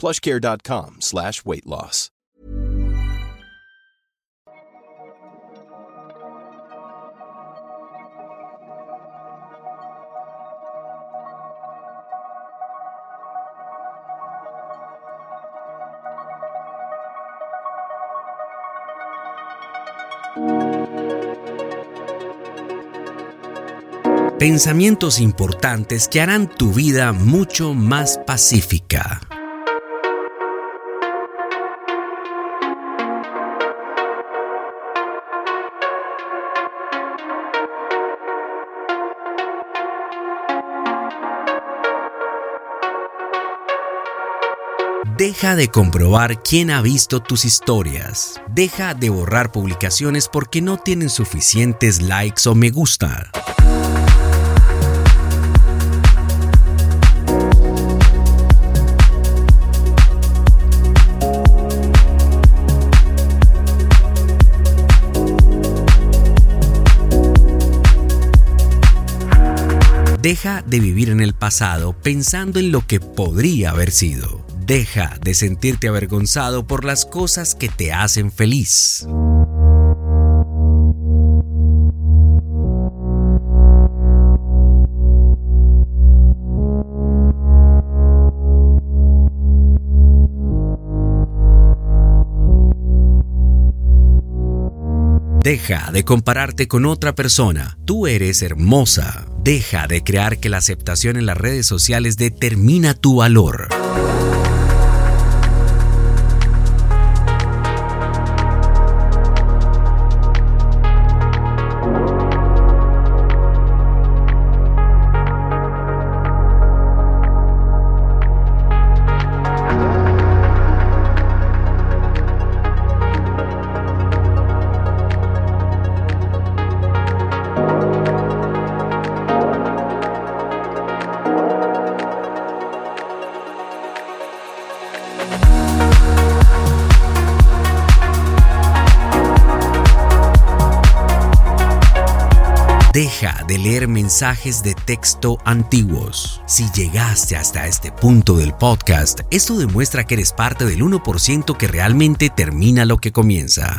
plushcare.com slash weight loss. Pensamientos importantes que harán tu vida mucho más pacífica. Deja de comprobar quién ha visto tus historias. Deja de borrar publicaciones porque no tienen suficientes likes o me gusta. Deja de vivir en el pasado pensando en lo que podría haber sido. Deja de sentirte avergonzado por las cosas que te hacen feliz. Deja de compararte con otra persona. Tú eres hermosa. Deja de crear que la aceptación en las redes sociales determina tu valor. Deja de leer mensajes de texto antiguos. Si llegaste hasta este punto del podcast, esto demuestra que eres parte del 1% que realmente termina lo que comienza.